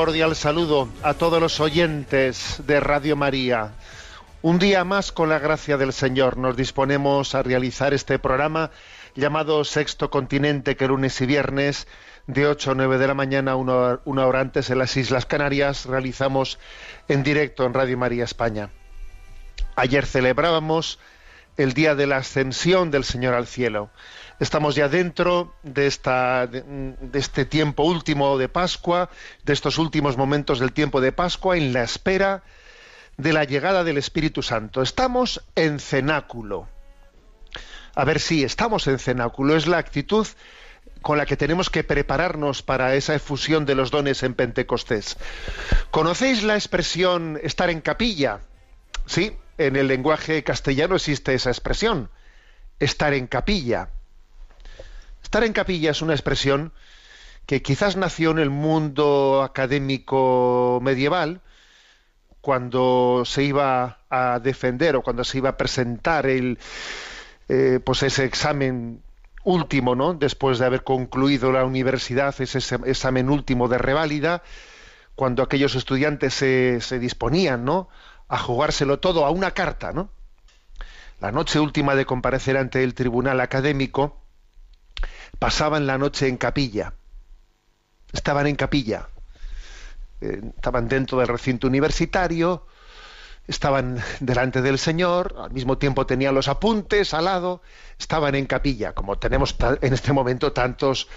Cordial saludo a todos los oyentes de Radio María. Un día más, con la gracia del Señor, nos disponemos a realizar este programa llamado Sexto Continente, que lunes y viernes, de 8 a 9 de la mañana, una hora, una hora antes en las Islas Canarias, realizamos en directo en Radio María España. Ayer celebrábamos el día de la ascensión del Señor al cielo. Estamos ya dentro de, este tiempo último de Pascua, de estos últimos momentos del tiempo de Pascua, en la espera de la llegada del Espíritu Santo. Estamos en cenáculo. A ver si estamos en cenáculo. Es la actitud con la que tenemos que prepararnos para esa efusión de los dones en Pentecostés. ¿Conocéis la expresión estar en capilla? Sí, en el lenguaje castellano existe esa expresión, estar en capilla. Estar en capilla es una expresión que quizás nació en el mundo académico medieval, cuando se iba a defender o cuando se iba a presentar el, eh, pues ese examen último, ¿no? Después de haber concluido la universidad, ese examen último de reválida, cuando aquellos estudiantes se, se disponían, ¿no? A jugárselo todo a una carta, ¿no? La noche última de comparecer ante el tribunal académico, pasaban la noche en capilla. Estaban en capilla. Eh, estaban dentro del recinto universitario, estaban delante del Señor, al mismo tiempo tenían los apuntes al lado, estaban en capilla, como tenemos en este momento tantos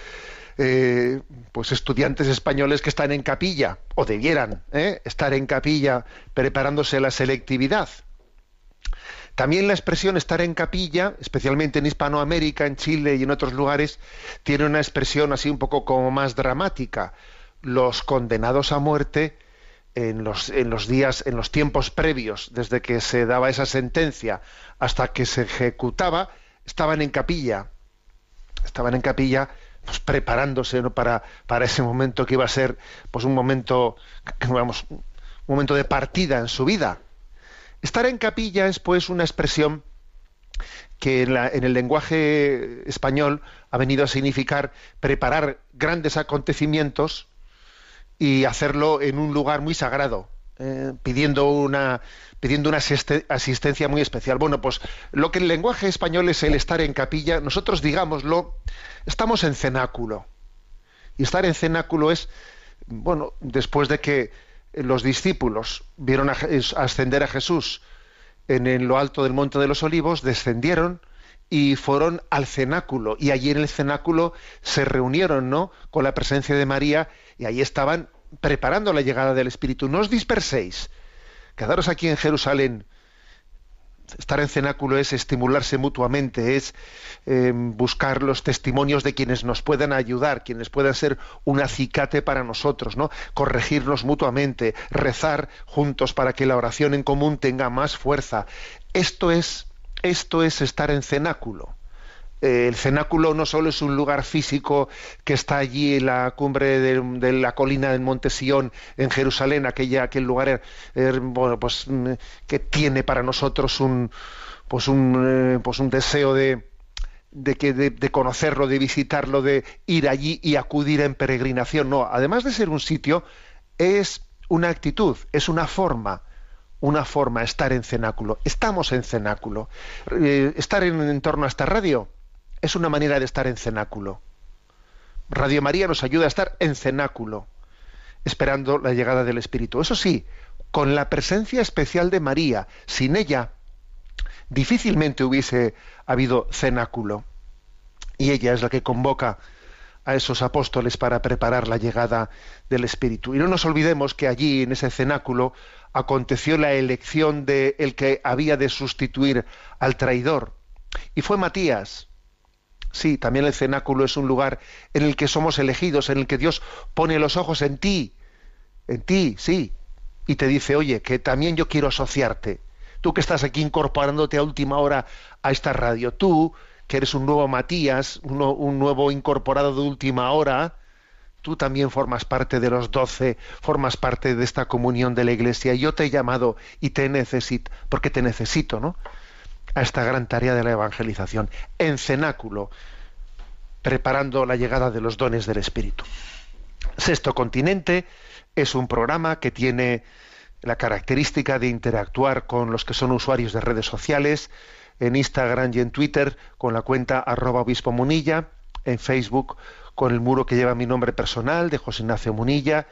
eh, pues estudiantes españoles que están en capilla, o debieran ¿eh? estar en capilla preparándose la selectividad. También la expresión estar en capilla, especialmente en Hispanoamérica, en Chile y en otros lugares, tiene una expresión así un poco como más dramática. Los condenados a muerte en los, en los días, en los tiempos previos, desde que se daba esa sentencia hasta que se ejecutaba, estaban en capilla. Estaban en capilla pues, preparándose para, para ese momento que iba a ser pues un momento, digamos, un momento de partida en su vida. Estar en capilla es pues una expresión que en, el lenguaje español ha venido a significar preparar grandes acontecimientos y hacerlo en un lugar muy sagrado, eh, pidiendo una pidiendo una asistencia muy especial. Bueno, pues lo que en el lenguaje español es el estar en capilla, nosotros digámoslo, estamos en cenáculo. Y estar en cenáculo es, bueno, después de que los discípulos vieron a, ascender a Jesús en, en, lo alto del Monte de los Olivos, descendieron y fueron al cenáculo. Y allí en el cenáculo se reunieron, ¿no? Con la presencia de María y ahí estaban preparando la llegada del Espíritu. No os disperséis. Quedaros aquí en Jerusalén. Estar en cenáculo es estimularse mutuamente, es eh, buscar los testimonios de quienes nos puedan ayudar, quienes puedan ser un acicate para nosotros, ¿no? Corregirnos mutuamente, rezar juntos para que la oración en común tenga más fuerza. Esto es, esto es estar en cenáculo. Eh, el cenáculo no solo es un lugar físico que está allí en la cumbre de, la colina del Monte Sion en Jerusalén, aquella, aquel lugar eh, pues, mm, que tiene para nosotros un, pues un, pues un deseo de, de, que, de, conocerlo, de visitarlo, de ir allí y acudir en peregrinación. No, además de ser un sitio, es una actitud, es una forma, una forma estar en cenáculo. Estamos en cenáculo. Eh, estar en, en torno a esta radio es una manera de estar en cenáculo. Radio María nos ayuda a estar en cenáculo, esperando la llegada del Espíritu. Eso sí, con la presencia especial de María. Sin ella, difícilmente hubiese habido cenáculo. Y ella es la que convoca a esos apóstoles para preparar la llegada del Espíritu. Y no nos olvidemos que allí, en ese cenáculo, aconteció la elección de el que había de sustituir al traidor. Y fue Matías. Sí, también el cenáculo es un lugar en el que somos elegidos, en el que Dios pone los ojos en ti, en ti, sí, y te dice, oye, que también yo quiero asociarte. Tú que estás aquí incorporándote a última hora a esta radio, tú que eres un nuevo Matías, un, nuevo incorporado de última hora, tú también formas parte de los doce, formas parte de esta comunión de la Iglesia. Yo te he llamado y te necesito, porque te necesito, ¿no? A esta gran tarea de la evangelización, en cenáculo, preparando la llegada de los dones del Espíritu. Sexto Continente es un programa que tiene la característica de interactuar con los que son usuarios de redes sociales, en Instagram y en Twitter con la cuenta arroba obispo munilla, en Facebook con el muro que lleva mi nombre personal de José Ignacio Munilla,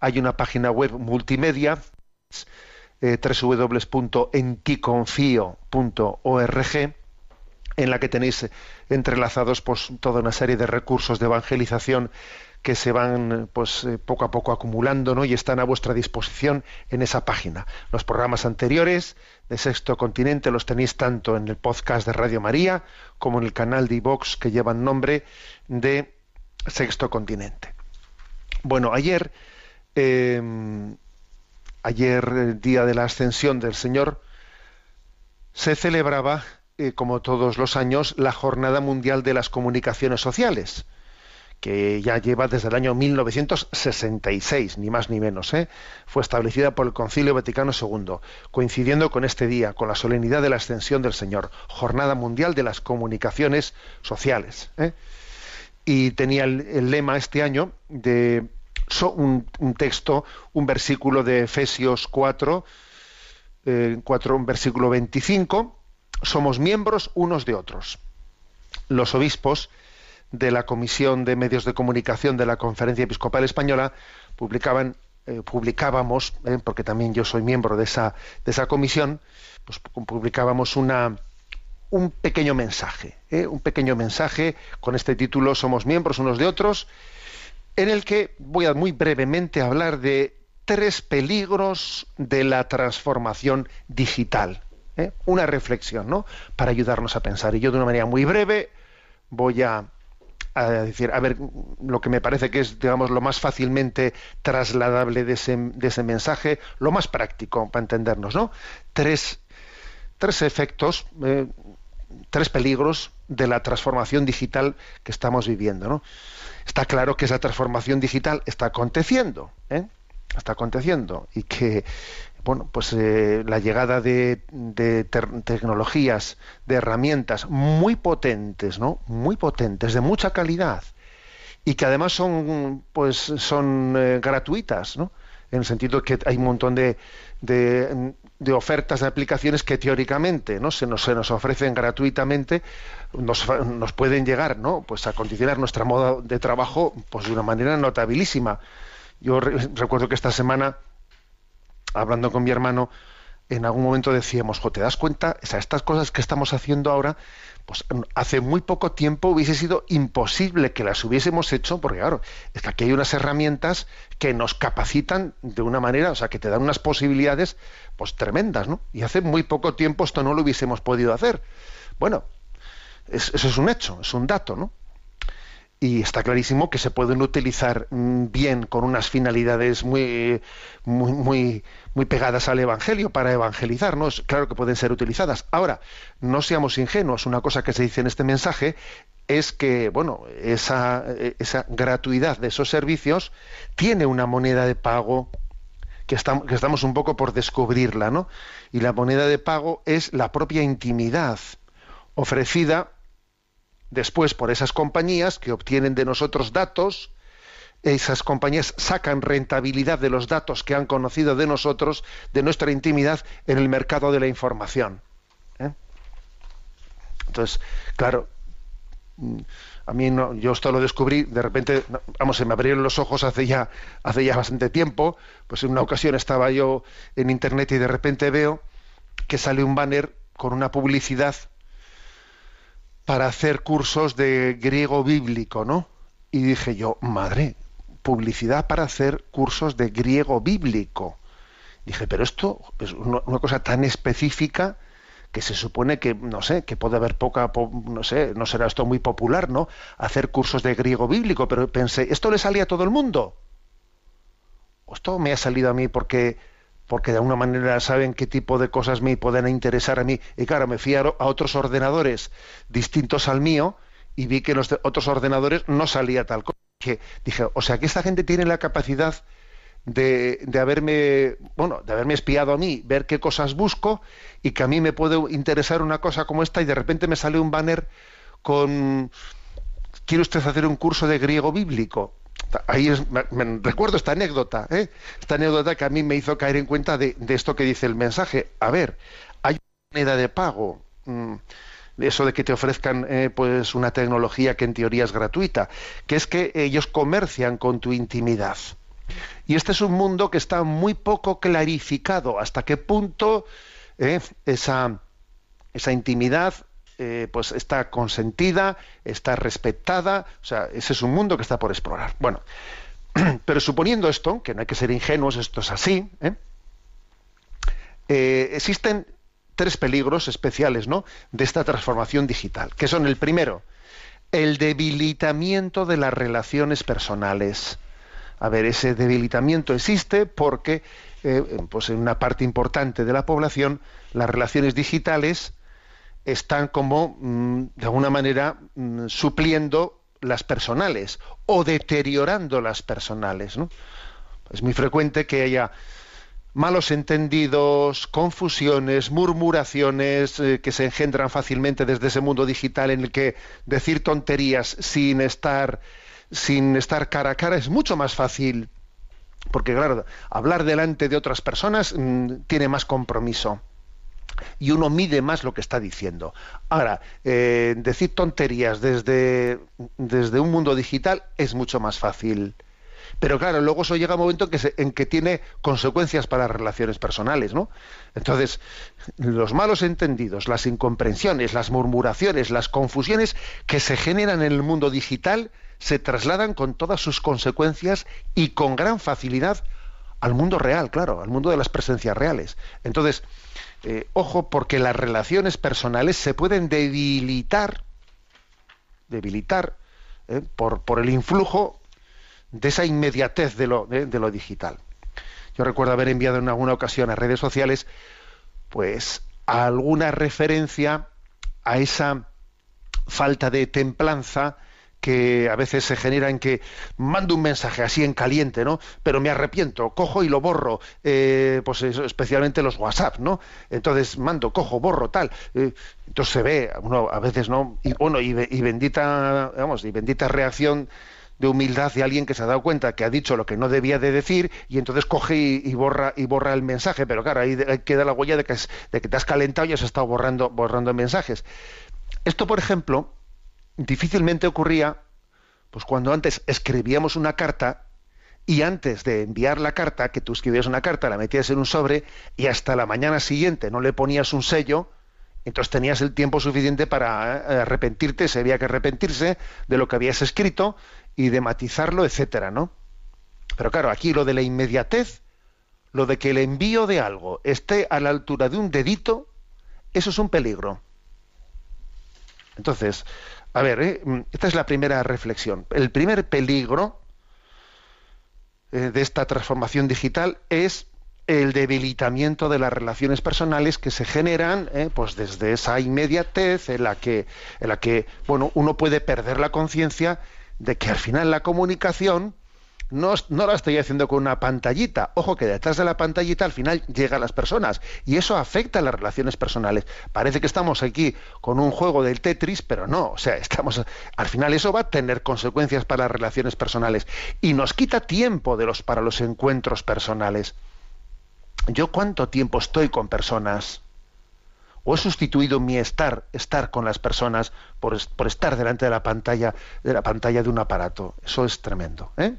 hay una página web multimedia eh, en la que tenéis entrelazados pues, toda una serie de recursos de evangelización que se van pues eh, poco a poco acumulando ¿no? y están a vuestra disposición en esa página. Los programas anteriores de Sexto Continente los tenéis tanto en el podcast de Radio María como en el canal de iVox que llevan nombre de Sexto Continente. Bueno, ayer, em, ayer, el día de la ascensión del Señor, se celebraba, eh, como todos los años, la Jornada Mundial de las Comunicaciones Sociales que ya lleva desde el año 1966, ni más ni menos. ¿eh? Fue establecida por el Concilio Vaticano II, coincidiendo con este día, con la solemnidad de la Ascensión del Señor, Jornada Mundial de las Comunicaciones Sociales. ¿eh? Y tenía el, lema este año de un, texto, un versículo de Efesios 4, 4, eh, un versículo 25, somos miembros unos de otros. Los obispos, de la Comisión de Medios de Comunicación de la Conferencia Episcopal Española publicaban eh, publicábamos, eh, porque también yo soy miembro de esa, de esa comisión, pues publicábamos una, un pequeño mensaje, un pequeño mensaje con este título Somos miembros unos de otros, en el que voy a muy brevemente hablar de tres peligros de la transformación digital. Una reflexión, ¿no? Para ayudarnos a pensar. Y yo de una manera muy breve voy a, decir, a ver, lo que me parece que es, digamos, lo más fácilmente trasladable de ese, de ese mensaje, lo más práctico para entendernos, ¿no? Tres, tres efectos, eh, tres peligros de la transformación digital que estamos viviendo, ¿no? Está claro que esa transformación digital está aconteciendo, ¿eh? está aconteciendo y que bueno, pues eh, la llegada de, tecnologías, de herramientas muy potentes, ¿no? Muy potentes, de mucha calidad y que además son, pues, son eh, gratuitas, ¿no? En el sentido que hay un montón de, de, ofertas de aplicaciones que teóricamente, ¿no? Se nos, se nos ofrecen gratuitamente, nos, nos pueden llegar, ¿no? Pues a condicionar nuestra moda de trabajo, pues de una manera notabilísima. Yo recuerdo que esta semana hablando con mi hermano, en algún momento decíamos, ¿te das cuenta? Estas cosas que estamos haciendo ahora, pues hace muy poco tiempo hubiese sido imposible que las hubiésemos hecho, porque claro, es que aquí hay unas herramientas que nos capacitan de una manera, o sea, que te dan unas posibilidades pues tremendas, ¿no? Y hace muy poco tiempo esto no lo hubiésemos podido hacer. Bueno, eso es un hecho, es un dato, ¿no? Y está clarísimo que se pueden utilizar mm, bien con unas finalidades muy, muy, muy, muy pegadas al Evangelio para evangelizar, ¿no? Es Claro que pueden ser utilizadas. Ahora, no seamos ingenuos, una cosa que se dice en este mensaje es que, bueno, esa, esa gratuidad de esos servicios tiene una moneda de pago que que estamos un poco por descubrirla, ¿no? Y la moneda de pago es la propia intimidad ofrecida después por esas compañías que obtienen de nosotros datos, esas compañías sacan rentabilidad de los datos que han conocido de nosotros, de nuestra intimidad, en el mercado de la información. ¿eh? Entonces, claro, mm, a mí no, yo esto lo descubrí, de repente, vamos, se me abrieron los ojos hace ya, hace ya bastante tiempo, pues en una ocasión estaba yo en internet y de repente veo que sale un banner con una publicidad para hacer cursos de griego bíblico, ¿no? Y dije yo, madre, publicidad para hacer cursos de griego bíblico. Dije, pero esto es una, cosa tan específica que se supone que, no sé, que puede haber poca, po- no sé, no será esto muy popular, ¿no? Hacer cursos de griego bíblico, pero pensé, ¿esto le salía a todo el mundo? ¿O esto me ha salido a mí porque porque de alguna manera saben qué tipo de cosas me pueden interesar a mí. Y claro, me fui a, otros ordenadores distintos al mío y vi que en los otros ordenadores no salía tal cosa. Que dije, o sea, que esta gente tiene la capacidad de, de haberme, bueno, de haberme espiado a mí, ver qué cosas busco y que a mí me puede interesar una cosa como esta y de repente me sale un banner con ¿quiere usted hacer un curso de griego bíblico? Ahí es- me, recuerdo esta anécdota, ¿eh? esta anécdota que a mí me hizo caer en cuenta de, esto que dice el mensaje. A ver, hay una moneda de pago, mm, eso de que te ofrezcan eh, pues una tecnología que en teoría es gratuita, que es que ellos comercian con tu intimidad. Y este es un mundo que está muy poco clarificado. ¿Hasta qué punto eh, esa, esa intimidad eh, pues está consentida, está respetada? O sea, ese es un mundo que está por explorar. Bueno, pero suponiendo esto, que no hay que ser ingenuos, esto es así, ¿eh? Eh, existen tres peligros especiales ¿no? de esta transformación digital, que son el primero, el debilitamiento de las relaciones personales. A ver, ese debilitamiento existe porque eh, pues en una parte importante de la población las relaciones digitales están como mm, de alguna manera mm, supliendo las personales o deteriorando las personales. Es muy frecuente que haya malos entendidos, confusiones, murmuraciones eh, que se engendran fácilmente desde ese mundo digital en el que decir tonterías sin estar sin estar cara a cara es mucho más fácil porque claro, hablar delante de otras personas mm, tiene más compromiso y uno mide más lo que está diciendo. Ahora, eh, decir tonterías desde, desde un mundo digital es mucho más fácil. Pero claro, luego eso llega un momento en que, en que tiene consecuencias para relaciones personales, ¿no? Entonces, los malos entendidos, las incomprensiones, las murmuraciones, las confusiones que se generan en el mundo digital se trasladan con todas sus consecuencias y con gran facilidad al mundo real, claro, al mundo de las presencias reales. Entonces, eh, ojo, porque las relaciones personales se pueden debilitar, debilitar eh, por, el influjo de esa inmediatez de lo, de lo digital. Yo recuerdo haber enviado en alguna ocasión a redes sociales, pues, alguna referencia a esa falta de templanza que a veces se genera en que mando un mensaje así en caliente, ¿no? Pero me arrepiento, cojo y lo borro, eh, pues especialmente los WhatsApp, ¿no? Entonces mando, cojo, borro, tal. eh, entonces se ve, uno a veces, ¿no? Y bueno, y, y bendita, vamos, y bendita reacción de humildad de alguien que se ha dado cuenta que ha dicho lo que no debía de decir y entonces coge y, borra y borra el mensaje, pero claro, ahí queda la huella de que, es- de que te has calentado y has estado borrando, borrando mensajes. Esto, por ejemplo, difícilmente ocurría pues cuando antes escribíamos una carta y antes de enviar la carta, que tú escribías una carta, la metías en un sobre y hasta la mañana siguiente no le ponías un sello, entonces tenías el tiempo suficiente para eh, arrepentirte, si había que arrepentirse de lo que habías escrito y de matizarlo, etcétera, ¿no? Pero claro, aquí lo de la inmediatez, lo de que el envío de algo esté a la altura de un dedito, eso es un peligro. Entonces, a ver, ¿eh? esta es la primera reflexión. El primer peligro eh, de esta transformación digital es el debilitamiento de las relaciones personales que se generan eh, pues desde esa inmediatez en la que en la que bueno uno puede perder la conciencia de que al final la comunicación no, no, la estoy haciendo con una pantallita. Ojo que detrás de la pantallita al final llegan las personas y eso afecta a las relaciones personales. Parece que estamos aquí con un juego del Tetris, pero no. O sea, estamos al final eso va a tener consecuencias para las relaciones personales y nos quita tiempo de los para los encuentros personales. ¿Yo cuánto tiempo estoy con personas? ¿O he sustituido mi estar, estar con las personas, por, por estar delante de la pantalla, de la pantalla de un aparato? Eso es tremendo. ¿eh?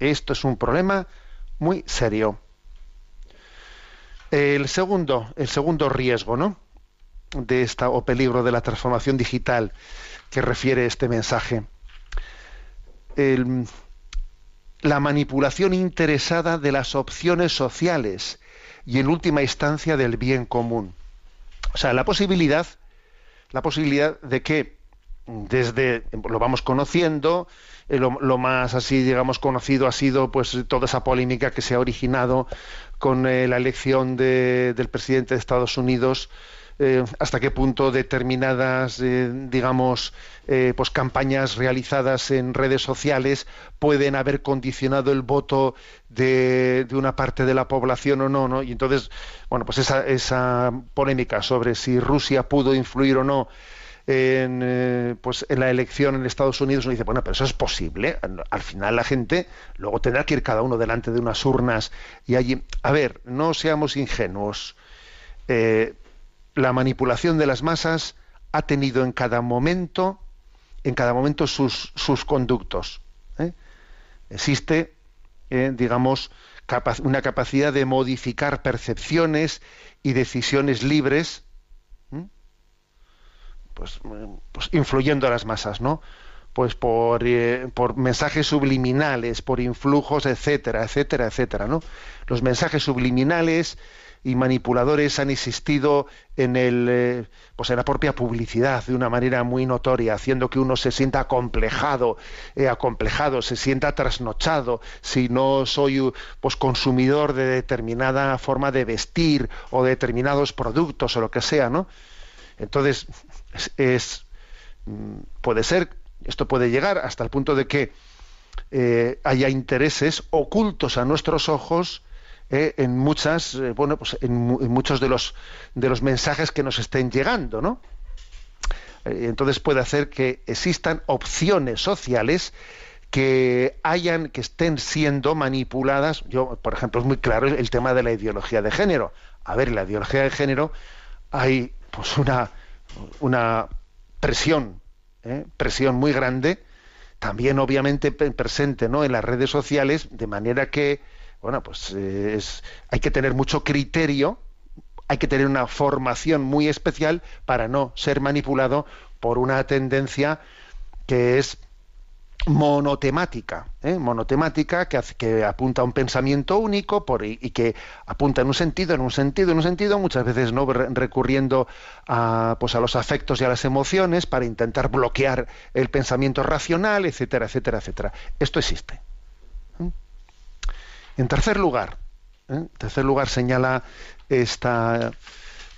Esto es un problema muy serio. El segundo, el segundo riesgo, ¿no? de esta o peligro de la transformación digital que refiere este mensaje. La manipulación interesada de las opciones sociales y en última instancia del bien común. O sea, la posibilidad, la posibilidad de que desde lo vamos conociendo, eh, lo, más así digamos conocido ha sido pues toda esa polémica que se ha originado con eh, la elección de, del presidente de Estados Unidos eh, hasta qué punto determinadas, digamos, pues campañas realizadas en redes sociales pueden haber condicionado el voto de, de, una parte de la población o no, ¿no? Y entonces, bueno, pues esa, esa polémica sobre si Rusia pudo influir o no en, eh, pues en la elección en Estados Unidos uno dice, bueno, pero eso es posible. Al final la gente luego tendrá que ir cada uno delante de unas urnas y allí... A ver, no seamos ingenuos. Eh, la manipulación de las masas ha tenido en cada momento, en cada momento sus, sus conductos. ¿eh? Existe, eh, digamos, una capacidad de modificar percepciones y decisiones libres. Pues, pues, influyendo a las masas, ¿no? Pues por, por mensajes subliminales, por influjos, etcétera, etcétera, etcétera, ¿no? Los mensajes subliminales y manipuladores han existido en el eh, pues en la propia publicidad de una manera muy notoria haciendo que uno se sienta acomplejado eh, acomplejado se sienta trasnochado si no soy pues consumidor de determinada forma de vestir o de determinados productos o lo que sea no entonces es, es puede ser esto puede llegar hasta el punto de que eh, haya intereses ocultos a nuestros ojos eh, en muchas, eh, bueno, pues en, muchos de los de los mensajes que nos estén llegando, ¿no? Entonces puede hacer que existan opciones sociales que hayan, que estén siendo manipuladas. Yo, por ejemplo, es muy claro el tema de la ideología de género. A ver, la ideología de género hay pues una, una presión, ¿eh? presión muy grande, también obviamente presente ¿no? en las redes sociales, de manera que bueno, pues eh, es, hay que tener mucho criterio, hay que tener una formación muy especial para no ser manipulado por una tendencia que es monotemática, ¿eh? monotemática que, apunta a un pensamiento único y, que apunta en un sentido, en un sentido, en un sentido, muchas veces no recurriendo a, pues a los afectos y a las emociones para intentar bloquear el pensamiento racional, etcétera, etcétera, etcétera. Esto existe. En tercer lugar, ¿eh? en tercer lugar señala esta,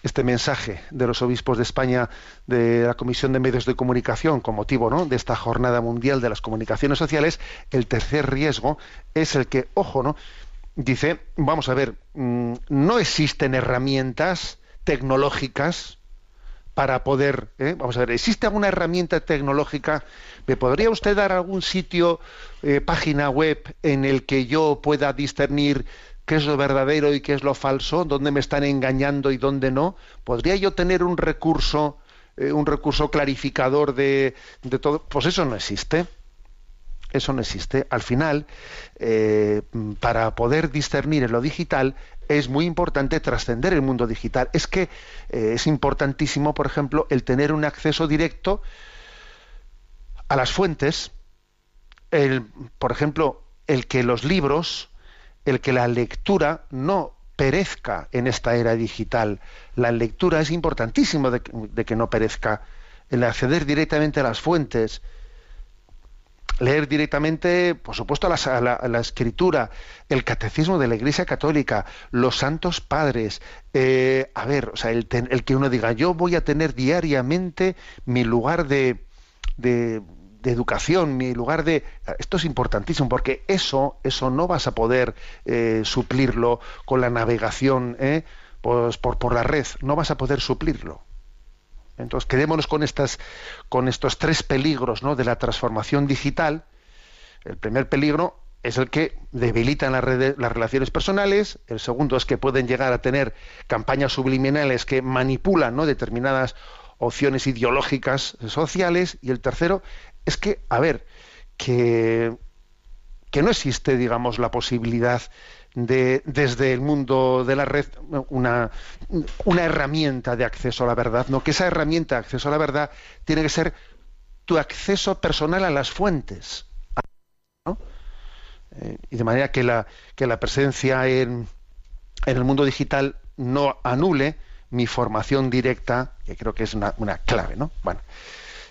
este mensaje de los obispos de España de la Comisión de Medios de Comunicación con motivo ¿no? de esta Jornada Mundial de las Comunicaciones Sociales, el tercer riesgo es el que, ojo, ¿no? Dice, vamos a ver, mmm, no existen herramientas tecnológicas para poder, ¿eh? vamos a ver, ¿existe alguna herramienta tecnológica? ¿Me podría usted dar algún sitio, eh, página web en el que yo pueda discernir qué es lo verdadero y qué es lo falso, dónde me están engañando y dónde no? ¿Podría yo tener un recurso, eh, un recurso clarificador de, de, todo? Pues eso no existe. Eso no existe. Al final, eh, para poder discernir en lo digital, es muy importante trascender el mundo digital. Es que eh, es importantísimo, por ejemplo, el tener un acceso directo a las fuentes, el, por ejemplo, el que los libros, el que la lectura no perezca en esta era digital. La lectura es importantísimo de, que no perezca el acceder directamente a las fuentes, leer directamente, por supuesto, a la, escritura, el catecismo de la Iglesia Católica, los santos padres. eh, a ver, o sea, el, el que uno diga, yo voy a tener diariamente mi lugar de, de educación, mi lugar de... Esto es importantísimo, porque eso, eso no vas a poder eh, suplirlo con la navegación ¿eh? pues por, por la red, no vas a poder suplirlo. Entonces, quedémonos con, estas, con estos tres peligros ¿no? de la transformación digital. El primer peligro es el que debilitan las, redes- las relaciones personales. El segundo es que pueden llegar a tener campañas subliminales que manipulan ¿no? determinadas opciones ideológicas sociales. Y el tercero es que, a ver, que, no existe, digamos, la posibilidad de, desde el mundo de la red, una, una herramienta de acceso a la verdad, no que esa herramienta de acceso a la verdad tiene que ser tu acceso personal a las fuentes. ¿no? Eh, y de manera que la, que la presencia en, en el mundo digital no anule mi formación directa, que creo que es una clave, ¿no? Bueno,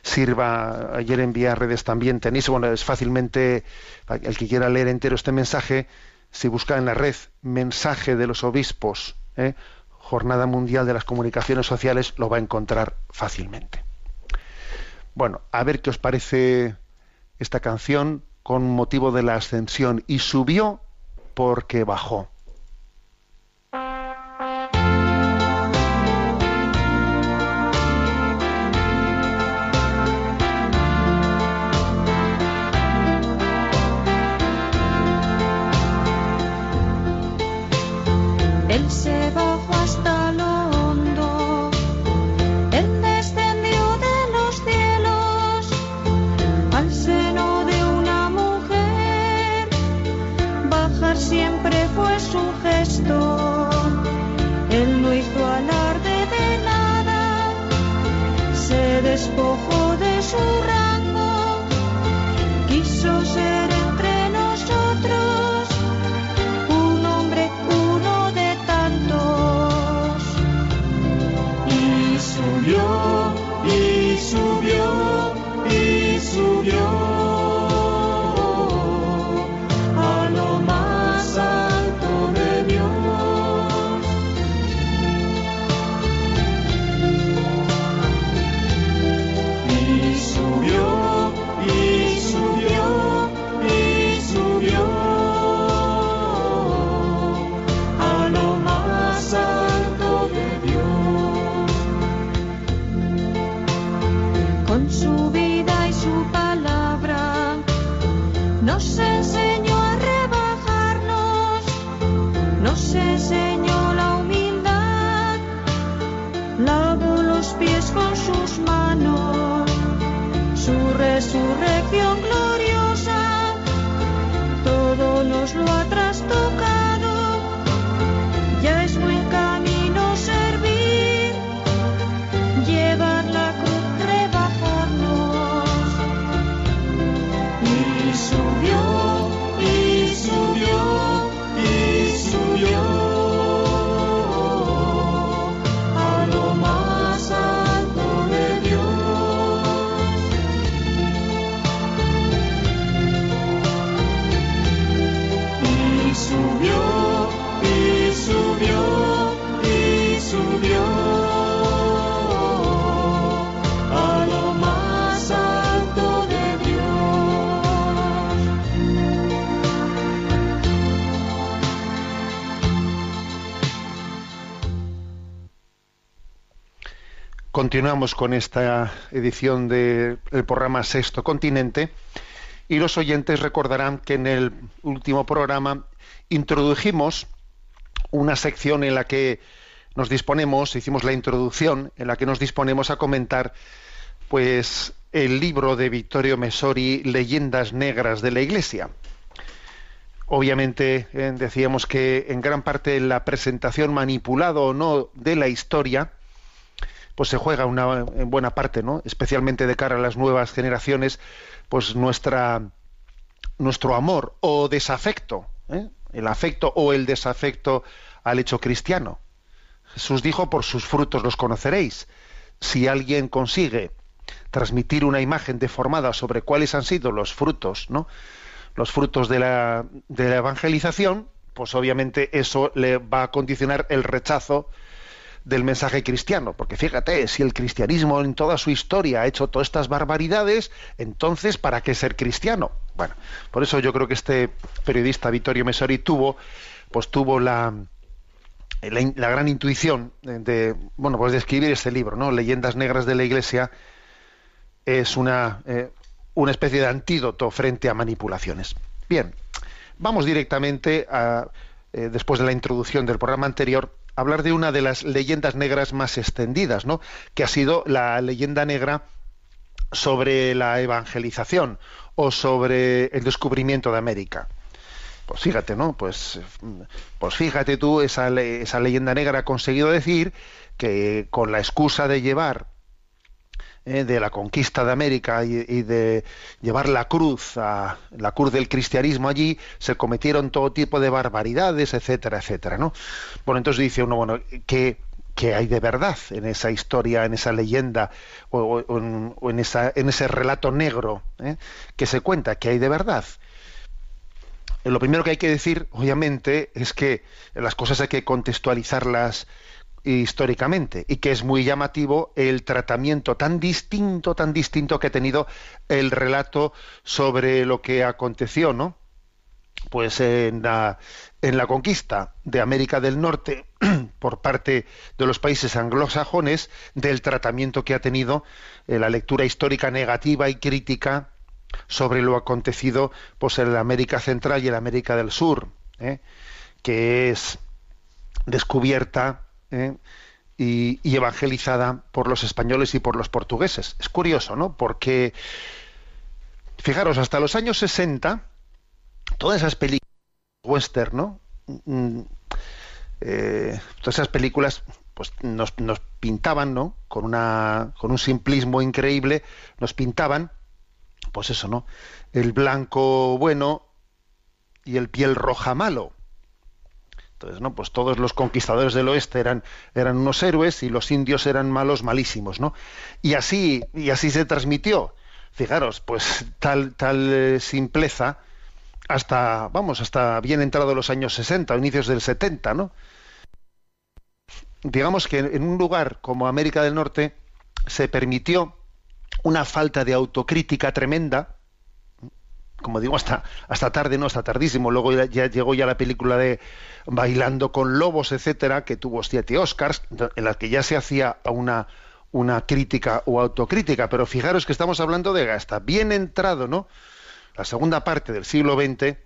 sirva, ayer envié a redes también, tenéis, bueno, es fácilmente, el que quiera leer entero este mensaje, si busca en la red mensaje de los obispos, ¿eh? Jornada Mundial de las Comunicaciones Sociales, lo va a encontrar fácilmente. Bueno, a ver qué os parece esta canción con motivo de la ascensión. Y subió porque bajó. Él se bajó Continuamos con esta edición del programa Sexto Continente y los oyentes recordarán que en el último programa introdujimos una sección en la que nos disponemos, hicimos la introducción en la que nos disponemos a comentar pues el libro de Vittorio Messori Leyendas negras de la Iglesia. Obviamente eh, decíamos que en gran parte la presentación manipulado o no de la historia pues se juega una en buena parte, ¿no? Especialmente de cara a las nuevas generaciones, pues nuestra nuestro amor o desafecto, ¿eh? el afecto o el desafecto al hecho cristiano. Jesús dijo, por sus frutos los conoceréis. Si alguien consigue transmitir una imagen deformada sobre cuáles han sido los frutos, ¿no? Los frutos de la, de la evangelización, pues obviamente eso le va a condicionar el rechazo del mensaje cristiano, porque fíjate, si el cristianismo en toda su historia ha hecho todas estas barbaridades, entonces ¿para qué ser cristiano? Bueno, por eso yo creo que este periodista Vittorio Mesori tuvo, pues tuvo la, la, la gran intuición de, bueno, pues de escribir este libro, ¿no? Leyendas negras de la Iglesia es una, eh, una especie de antídoto frente a manipulaciones. Bien, vamos directamente a, eh, después de la introducción del programa anterior, hablar de una de las leyendas negras más extendidas, ¿no? Que ha sido la leyenda negra sobre la evangelización o sobre el descubrimiento de América. Pues fíjate, ¿no? Pues, pues fíjate tú, esa, le- esa leyenda negra ha conseguido decir que con la excusa de llevar eh, de la conquista de América y, de llevar la cruz a la cruz del cristianismo allí se cometieron todo tipo de barbaridades etcétera etcétera no bueno entonces dice uno bueno qué hay de verdad en esa historia en esa leyenda o, en, esa en ese relato negro eh, que se cuenta qué hay de verdad lo primero que hay que decir, obviamente, es que las cosas hay que contextualizarlas históricamente y que es muy llamativo el tratamiento tan distinto, tan distinto que ha tenido el relato sobre lo que aconteció, ¿no? Pues en la, en la conquista de América del Norte por parte de los países anglosajones del tratamiento que ha tenido eh, la lectura histórica negativa y crítica sobre lo acontecido pues en la América Central y en la América del Sur, ¿eh? que es descubierta ¿eh? y, evangelizada por los españoles y por los portugueses. Es curioso, ¿no? Porque, fijaros, hasta los años 60, todas esas películas western, ¿no? Mm, eh, todas esas películas pues nos, nos pintaban, ¿no? Con una con un simplismo increíble, nos pintaban pues eso, ¿no? El blanco bueno y el piel roja malo. Entonces, ¿no? Pues todos los conquistadores del oeste eran, eran unos héroes y los indios eran malos malísimos, ¿no? Y así, y así se transmitió. Fijaros, pues tal, tal eh, simpleza hasta, vamos, hasta bien entrado los años 60, o inicios del 70, ¿no? Digamos que en un lugar como América del Norte se permitió una falta de autocrítica tremenda, como digo, hasta, hasta tarde, no, hasta tardísimo. Luego ya, llegó ya la película de Bailando con Lobos, etcétera, que tuvo siete Oscars, en la que ya se hacía una, una crítica o autocrítica. Pero fijaros que estamos hablando de hasta bien entrado, ¿no? La segunda parte del siglo XX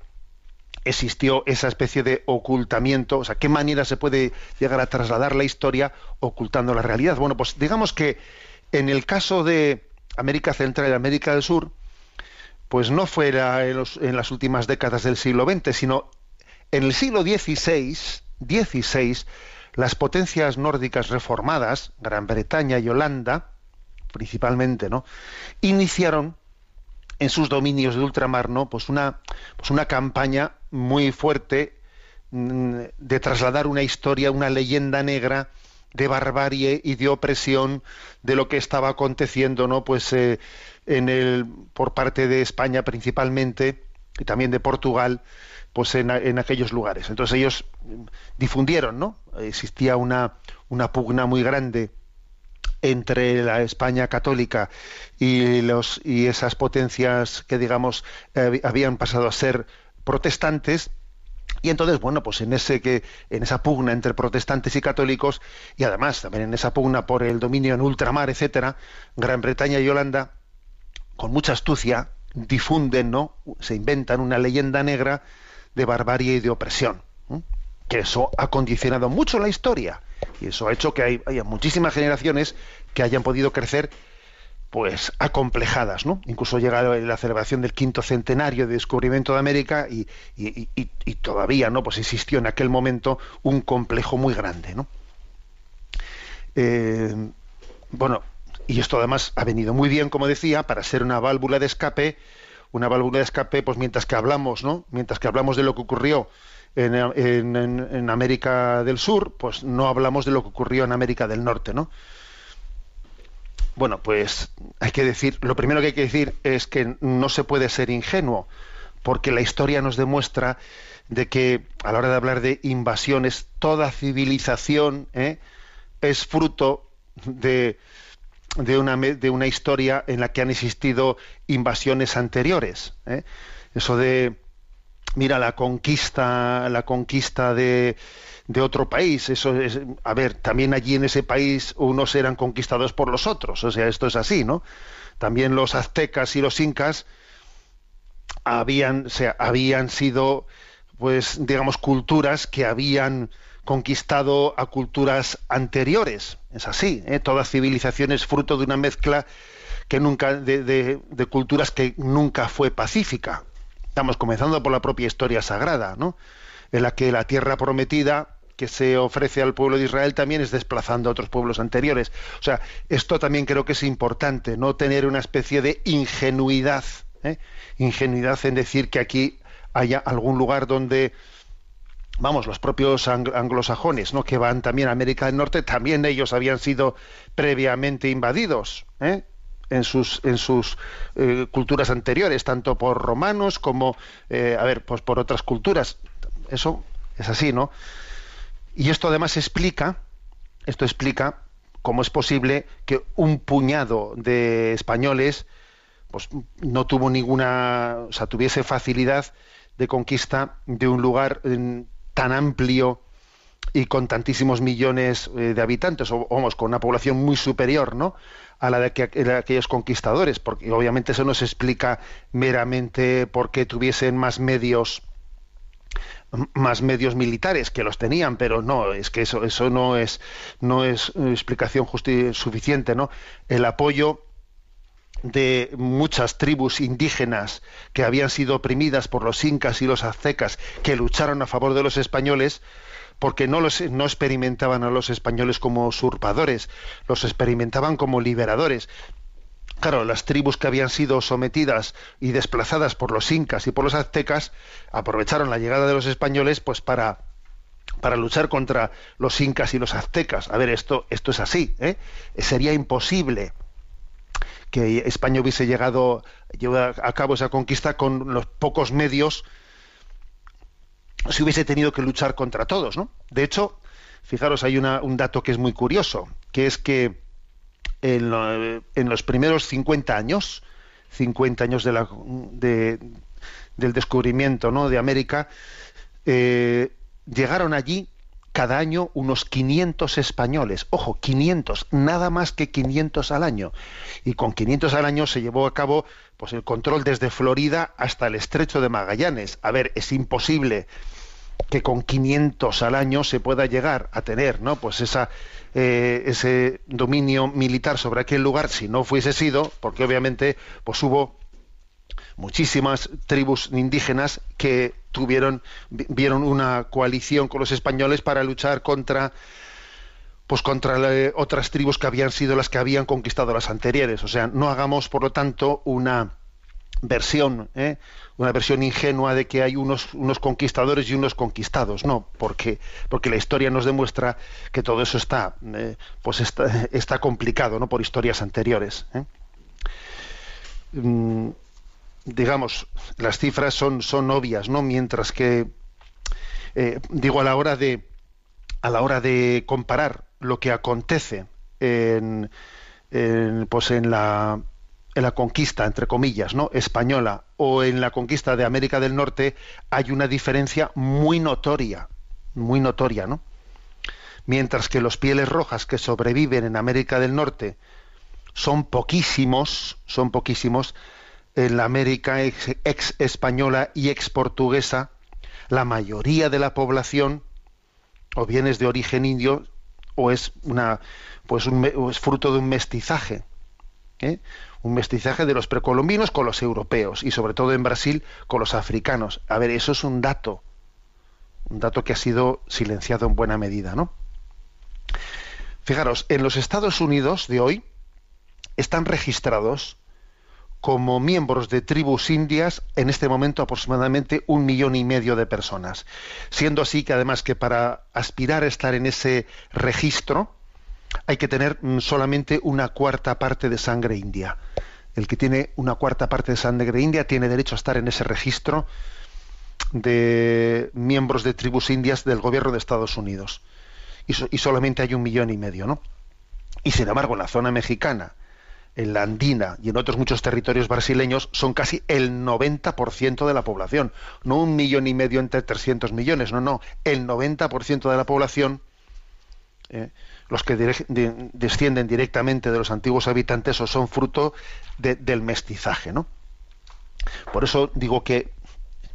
existió esa especie de ocultamiento, o sea, ¿qué manera se puede llegar a trasladar la historia ocultando la realidad? Bueno, pues digamos que en el caso de América Central y América del Sur, pues no fuera en, las últimas décadas del siglo XX, sino en el siglo XVI, XVI, las potencias nórdicas reformadas, Gran Bretaña y Holanda, principalmente, ¿no? iniciaron en sus dominios de ultramar, ¿no? Pues una, pues una campaña muy fuerte mm, de trasladar una historia, una leyenda negra de barbarie y de opresión de lo que estaba aconteciendo, ¿no? Pues eh, en el, por parte de España principalmente y también de Portugal, pues en, en aquellos lugares. Entonces ellos mm, difundieron, ¿no? Existía una, una pugna muy grande entre la España católica y los y esas potencias que digamos habían pasado a ser protestantes y entonces bueno pues en ese que en esa pugna entre protestantes y católicos y además también en esa pugna por el dominio en ultramar etcétera Gran Bretaña y Holanda con mucha astucia difunden no se inventan una leyenda negra de barbarie y de opresión que eso ha condicionado mucho la historia y eso ha hecho que hay- haya muchísimas generaciones que hayan podido crecer pues acomplejadas, ¿no? Incluso llega la celebración del quinto centenario de descubrimiento de América y todavía, ¿no? Pues existió en aquel momento un complejo muy grande, ¿no? Eh, bueno, y esto además ha venido muy bien, como decía, para ser una válvula de escape, una válvula de escape, pues mientras que hablamos, ¿no? Mientras que hablamos de lo que ocurrió en, América del Sur, pues no hablamos de lo que ocurrió en América del Norte, ¿no? Bueno, pues hay que decir, lo primero que hay que decir es que no se puede ser ingenuo, porque la historia nos demuestra de que a la hora de hablar de invasiones, toda civilización ¿eh? es fruto de, de, una, de una historia en la que han existido invasiones anteriores. ¿eh? Eso de, mira, la conquista, la conquista de, de otro país, eso es, a ver, también allí en ese país unos eran conquistados por los otros, o sea, esto es así, ¿no? También los aztecas y los incas habían, habían sido, pues, digamos, culturas que habían conquistado a culturas anteriores. Es así, ¿eh? toda civilización es fruto de una mezcla que nunca, de, de- de culturas que nunca fue pacífica. Estamos comenzando por la propia historia sagrada, ¿no? En la que la tierra prometida que se ofrece al pueblo de Israel también es desplazando a otros pueblos anteriores. O sea, esto también creo que es importante, no tener una especie de ingenuidad, ¿eh? ingenuidad en decir que aquí haya algún lugar donde vamos, los propios ang- anglosajones, ¿no? que van también a América del Norte, también ellos habían sido previamente invadidos ¿eh? en sus, en sus eh, culturas anteriores, tanto por romanos como, eh, a ver, pues por otras culturas. Eso es así, ¿no? Y esto además explica, esto explica cómo es posible que un puñado de españoles pues no tuvo ninguna, o sea, tuviese facilidad de conquista de un lugar tan amplio y con tantísimos millones eh, de habitantes, o vamos, con una población muy superior, ¿no? a la de, de aquellos conquistadores, porque obviamente eso no se explica meramente porque tuviesen más medios más medios militares que los tenían, pero no, es que eso, eso no es, no es eh, explicación suficiente, ¿no? El apoyo de muchas tribus indígenas que habían sido oprimidas por los incas y los aztecas que lucharon a favor de los españoles porque no los no experimentaban a los españoles como usurpadores, los experimentaban como liberadores. Claro, las tribus que habían sido sometidas y desplazadas por los incas y por los aztecas aprovecharon la llegada de los españoles pues para para luchar contra los incas y los aztecas. A ver, esto esto es así, ¿eh? Sería imposible que España hubiese llegado llevar a cabo esa conquista con los pocos medios si hubiese tenido que luchar contra todos, ¿no? De hecho, fijaros, hay una- un dato que es muy curioso, que es que en, lo- en los primeros 50 años, 50 años de la- de- del descubrimiento ¿no? de América, eh, llegaron allí cada año unos 500 españoles. Ojo, 500, nada más que 500 al año. Y con 500 al año se llevó a cabo pues, el control desde Florida hasta el estrecho de Magallanes. A ver, es imposible que con 500 al año se pueda llegar a tener ¿no? pues esa, eh, ese dominio militar sobre aquel lugar si no fuese sido, porque obviamente pues hubo muchísimas tribus indígenas que tuvieron vi- vieron una coalición con los españoles para luchar contra pues contra la- otras tribus que habían sido las que habían conquistado las anteriores o sea no hagamos por lo tanto una versión ¿eh? una versión ingenua de que hay unos unos conquistadores y unos conquistados no porque porque la historia nos demuestra que todo eso está eh, pues está, está complicado no por historias anteriores ¿eh? Mm, digamos, las cifras son, son obvias, ¿no? Mientras que, eh, digo, a la hora de a la hora de comparar lo que acontece en, en, pues en la en la conquista, entre comillas, ¿no? española o en la conquista de América del Norte, hay una diferencia muy notoria, muy notoria, ¿no? Mientras que los pieles rojas que sobreviven en América del Norte son poquísimos, son poquísimos, en la América ex, española y ex portuguesa, la mayoría de la población o bien es de origen indio o es una pues un, o es fruto de un mestizaje ¿eh? un mestizaje de los precolombinos con los europeos y sobre todo en Brasil con los africanos a ver eso es un dato un dato que ha sido silenciado en buena medida no fijaros en los Estados Unidos de hoy están registrados como miembros de tribus indias en este momento aproximadamente un millón y medio de personas. Siendo así que además que para aspirar a estar en ese registro hay que tener mm, solamente una cuarta parte de sangre india. El que tiene una cuarta parte de sangre india tiene derecho a estar en ese registro de miembros de tribus indias del gobierno de Estados Unidos. Y, y solamente hay un millón y medio, ¿no? Y sin embargo, en la zona mexicana, en la andina y en otros muchos territorios brasileños son casi el 90% de la población. No un millón y medio entre 300 millones, no, no. El 90% de la población, eh, los que descienden directamente de los antiguos habitantes, o son fruto de- del mestizaje, ¿no? Por eso digo que,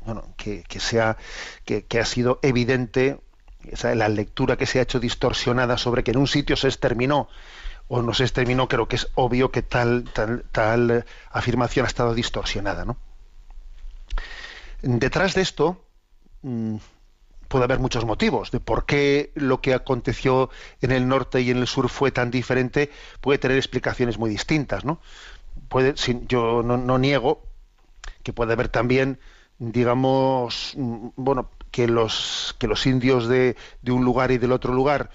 bueno, que, que sea, que, que ha sido evidente esa, la lectura que se ha hecho distorsionada sobre que en un sitio se exterminó o no se exterminó, creo que es obvio que tal, tal, tal eh, afirmación ha estado distorsionada, ¿no? Detrás de esto mm, puede haber muchos motivos de por qué lo que aconteció en el norte y en el sur fue tan diferente, puede tener explicaciones muy distintas, ¿no? Puede, sin- yo no, niego que puede haber también, digamos, mm, bueno, que los que los indios de, de un lugar y del otro lugar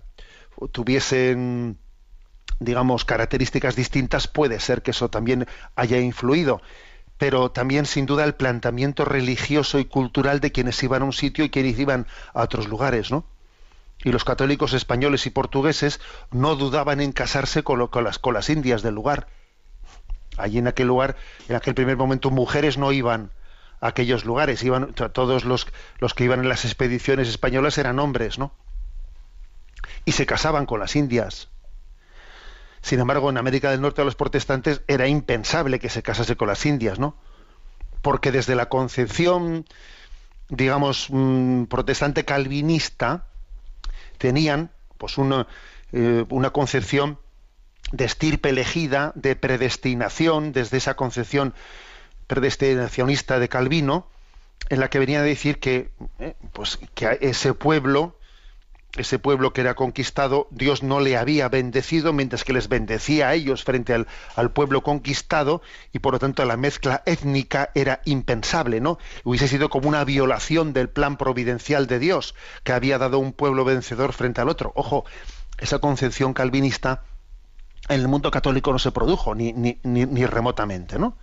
tuviesen digamos, características distintas, puede ser que eso también haya influido, pero también sin duda el planteamiento religioso y cultural de quienes iban a un sitio y quienes iban a otros lugares, ¿no? Y los católicos españoles y portugueses no dudaban en casarse con, las, las indias del lugar. Allí en aquel lugar, en aquel primer momento, mujeres no iban a aquellos lugares, iban to- todos los, los que iban en las expediciones españolas eran hombres, ¿no? Y se casaban con las indias. Sin embargo, en América del Norte a los protestantes era impensable que se casase con las indias, ¿no? Porque desde la concepción, digamos, mm, protestante calvinista, tenían pues una, eh, una concepción de estirpe elegida, de predestinación, desde esa concepción predestinacionista de Calvino, en la que venía a decir que, eh, pues, que ese pueblo, ese pueblo que era conquistado, Dios no le había bendecido mientras que les bendecía a ellos frente al, al pueblo conquistado y por lo tanto la mezcla étnica era impensable, ¿no? Hubiese sido como una violación del plan providencial de Dios que había dado un pueblo vencedor frente al otro. Ojo, esa concepción calvinista en el mundo católico no se produjo ni, ni, ni, remotamente, ¿no?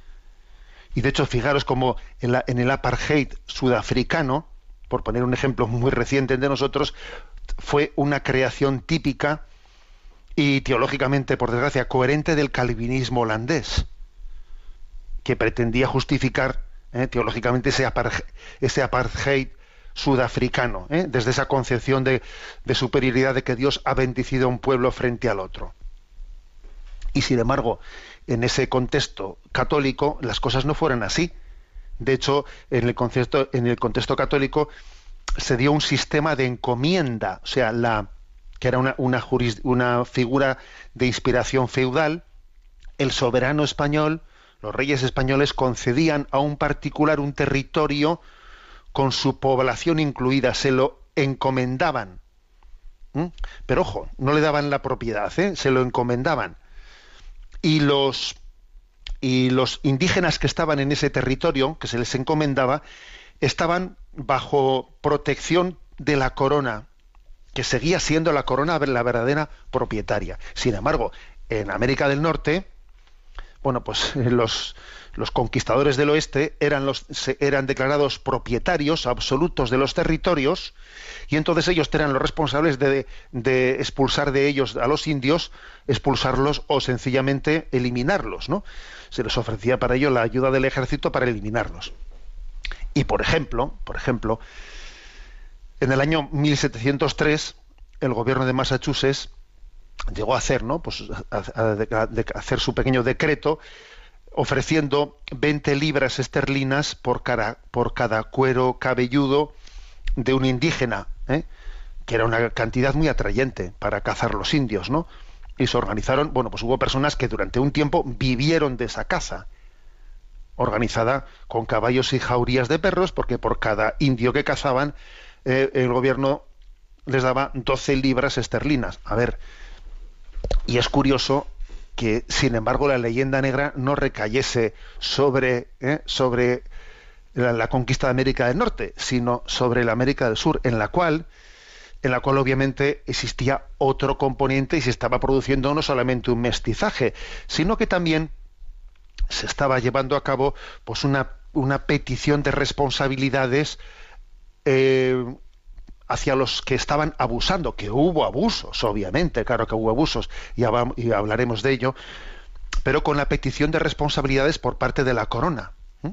Y de hecho, fijaros como en, la- en el apartheid sudafricano, por poner un ejemplo muy reciente de nosotros, fue una creación típica y teológicamente, por desgracia, coherente del calvinismo holandés, que pretendía justificar eh, teológicamente ese apartheid, apartheid sudafricano, eh, desde esa concepción de, de superioridad de que Dios ha bendecido a un pueblo frente al otro. Y sin embargo, en ese contexto católico, las cosas no fueron así. De hecho, en el contexto, en el contexto católico se dio un sistema de encomienda, o sea, la, que era una, figura de inspiración feudal, el soberano español, los reyes españoles concedían a un particular un territorio con su población incluida, se lo encomendaban. ¿Mm? Pero ojo, no le daban la propiedad, ¿eh? se lo encomendaban. Y los, y los indígenas que estaban en ese territorio, que se les encomendaba, estaban bajo protección de la corona, que seguía siendo la corona la verdadera propietaria. Sin embargo, en América del Norte, bueno, pues los, conquistadores del oeste eran, los, eran declarados propietarios absolutos de los territorios y entonces ellos eran los responsables de, de expulsar de ellos a los indios, expulsarlos o sencillamente eliminarlos, ¿no? Se les ofrecía para ello la ayuda del ejército para eliminarlos. Y por ejemplo, por ejemplo, en el año 1703 el gobierno de Massachusetts llegó a hacer, ¿no? Pues a, hacer su pequeño decreto ofreciendo 20 libras esterlinas por cada, por cada cuero cabelludo de un indígena, ¿eh? que era una cantidad muy atrayente para cazar los indios, ¿no? Y se organizaron, bueno, pues hubo personas que durante un tiempo vivieron de esa caza, organizada con caballos y jaurías de perros, porque por cada indio que cazaban, eh, el gobierno les daba 12 libras esterlinas. A ver, y es curioso que, sin embargo, la leyenda negra no recayese sobre, ¿eh? sobre la, la conquista de América del Norte, sino sobre la América del Sur, en la cual en la cual obviamente existía otro componente y se estaba produciendo no solamente un mestizaje, sino que también se estaba llevando a cabo pues una, una petición de responsabilidades eh, hacia los que estaban abusando, que hubo abusos, obviamente, claro que hubo abusos, y, hab- y hablaremos de ello, pero con la petición de responsabilidades por parte de la corona. ¿eh?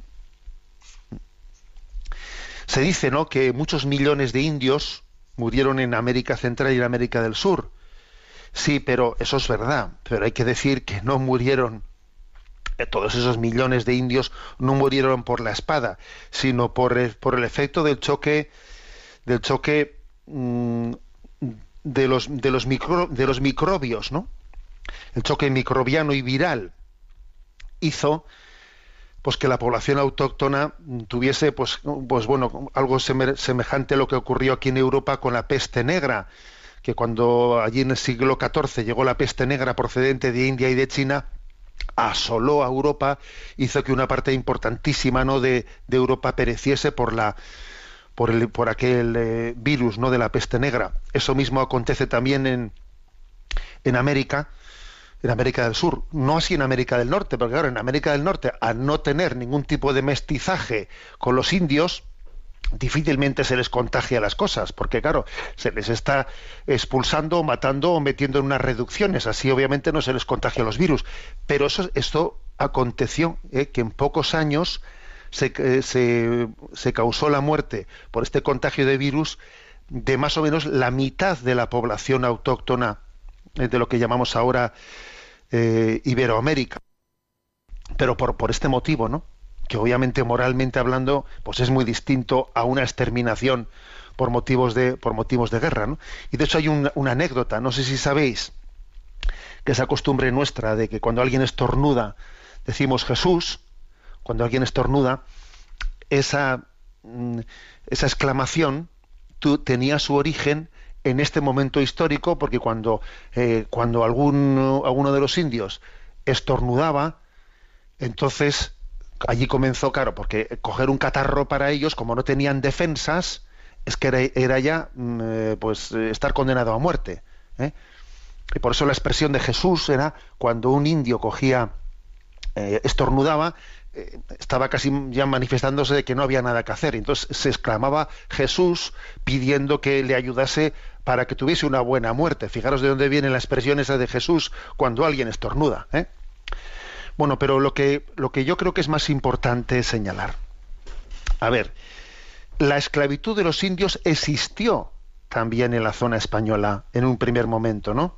Se dice, ¿no?, que muchos millones de indios murieron en América Central y en América del Sur. Sí, pero eso es verdad. Pero hay que decir que no murieron todos esos millones de indios no murieron por la espada, sino por el, efecto del choque del choque mm, de los de los de los microbios, ¿no? El choque microbiano y viral hizo pues que la población autóctona tuviese pues, pues bueno algo seme- semejante a lo que ocurrió aquí en Europa con la peste negra que cuando allí en el siglo XIV llegó la peste negra procedente de India y de China asoló a Europa hizo que una parte importantísima no de, de Europa pereciese por la por el por aquel eh, virus no de la peste negra. Eso mismo acontece también en en América en América del Sur, no así en América del Norte, porque claro, en América del Norte, al no tener ningún tipo de mestizaje con los indios, difícilmente se les contagia las cosas, porque claro, se les está expulsando, matando o metiendo en unas reducciones, así obviamente no se les contagia los virus. Pero eso, esto aconteció, ¿eh? que en pocos años se, eh, se- se causó la muerte por este contagio de virus de más o menos la mitad de la población autóctona eh, de lo que llamamos ahora Iberoamérica. Pero por, por este motivo, ¿no? Que obviamente moralmente hablando, pues es muy distinto a una exterminación por motivos de, por motivos de guerra, ¿no? Y de hecho hay un- una anécdota, no sé si sabéis, que esa costumbre nuestra de que cuando alguien estornuda decimos Jesús, cuando alguien estornuda, esa, mm, esa exclamación tu- tenía su origen en este momento histórico, porque cuando, eh, cuando alguno de los indios estornudaba, entonces allí comenzó, claro, porque coger un catarro para ellos, como no tenían defensas, es que era, ya mm, eh, pues eh, estar condenado a muerte. ¿eh? Y por eso la expresión de Jesús era cuando un indio cogía, eh, estornudaba, estaba casi ya manifestándose de que no había nada que hacer. Entonces se exclamaba Jesús pidiendo que le ayudase para que tuviese una buena muerte. Fijaros de dónde viene la expresión esa de Jesús cuando alguien estornuda. ¿eh? Bueno, pero lo que, lo que yo creo que es más importante señalar. A ver, la esclavitud de los indios existió también en la zona española en un primer momento, ¿no?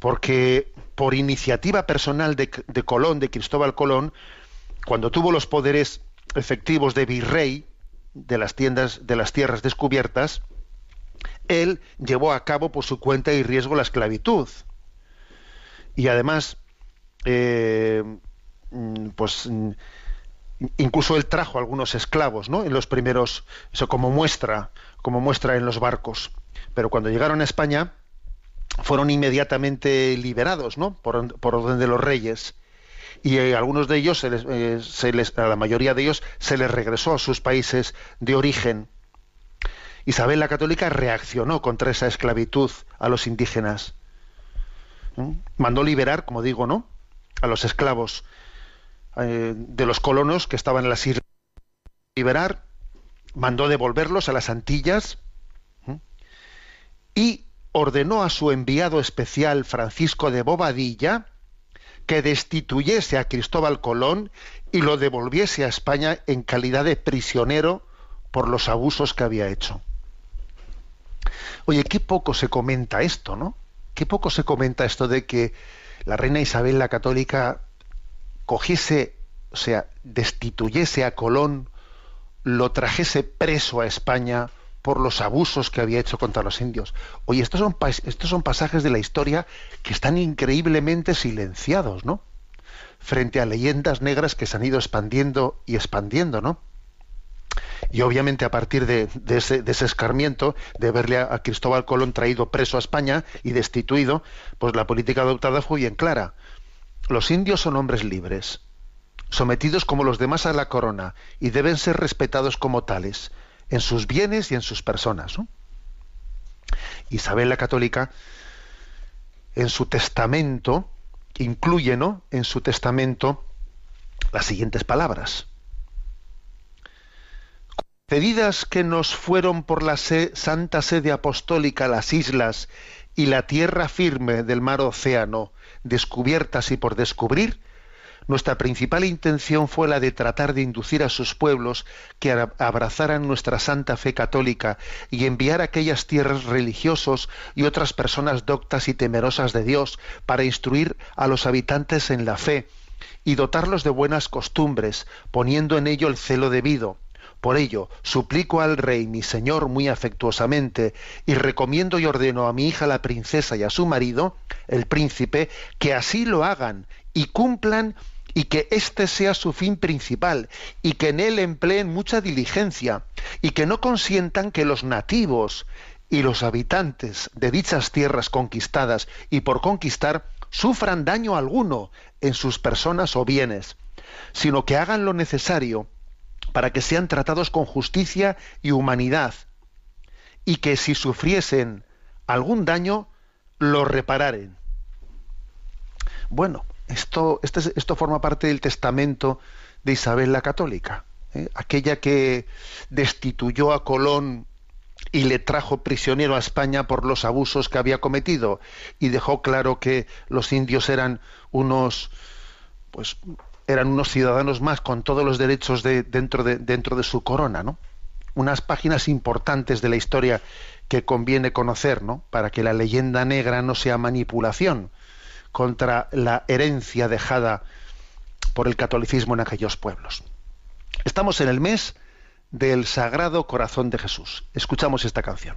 Porque por iniciativa personal de, de Colón, de Cristóbal Colón, cuando tuvo los poderes efectivos de virrey de las tiendas de las tierras descubiertas, él llevó a cabo por su cuenta y riesgo la esclavitud. Y además, eh, mm, pues mm, incluso él trajo algunos esclavos, ¿no? En los primeros, eso como muestra, como muestra en los barcos. Pero cuando llegaron a España, fueron inmediatamente liberados, ¿no? Por, orden de los reyes. Y eh, algunos de ellos, eh, se les- a la mayoría de ellos, se les regresó a sus países de origen. Isabel la Católica reaccionó contra esa esclavitud a los indígenas. Mandó liberar, como digo, ¿no? A los esclavos eh, de los colonos que estaban en las islas. Liberar, mandó devolverlos a las Antillas y ordenó a su enviado especial Francisco de Bobadilla que destituyese a Cristóbal Colón y lo devolviese a España en calidad de prisionero por los abusos que había hecho. Oye, qué poco se comenta esto, ¿no? Qué poco se comenta esto de que la reina Isabel la Católica cogiese, o sea, destituyese a Colón, lo trajese preso a España por los abusos que había hecho contra los indios. Oye, estos son, estos son pasajes de la historia que están increíblemente silenciados, ¿no? Frente a leyendas negras que se han ido expandiendo y expandiendo, ¿no? Y obviamente a partir de, ese, escarmiento, de verle a, Cristóbal Colón traído preso a España y destituido, pues la política adoptada fue bien clara. Los indios son hombres libres, sometidos como los demás a la corona y deben ser respetados como tales, en sus bienes y en sus personas. Isabel la Católica, en su testamento, incluye, ¿no? En su testamento las siguientes palabras. Cedidas que nos fueron por la santa sede apostólica las islas y la tierra firme del mar océano, descubiertas y por descubrir, nuestra principal intención fue la de tratar de inducir a sus pueblos que ara- abrazaran nuestra santa fe católica y enviar a aquellas tierras religiosos y otras personas doctas y temerosas de Dios para instruir a los habitantes en la fe y dotarlos de buenas costumbres, poniendo en ello el celo debido. Por ello, suplico al rey, mi señor, muy afectuosamente, y recomiendo y ordeno a mi hija la princesa y a su marido, el príncipe, que así lo hagan y cumplan y que este sea su fin principal y que en él empleen mucha diligencia y que no consientan que los nativos y los habitantes de dichas tierras conquistadas y por conquistar sufran daño alguno en sus personas o bienes, sino que hagan lo necesario para que sean tratados con justicia y humanidad, y que si sufriesen algún daño, lo repararen. Bueno, esto, este forma parte del testamento de Isabel la Católica, ¿eh? aquella que destituyó a Colón y le trajo prisionero a España por los abusos que había cometido y dejó claro que los indios eran unos pues eran unos ciudadanos más con todos los derechos de, dentro, de, dentro de su corona, ¿no? Unas páginas importantes de la historia que conviene conocer, ¿no? Para que la leyenda negra no sea manipulación contra la herencia dejada por el catolicismo en aquellos pueblos. Estamos en el mes del Sagrado Corazón de Jesús. Escuchamos esta canción.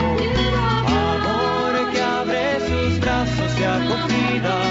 Brazos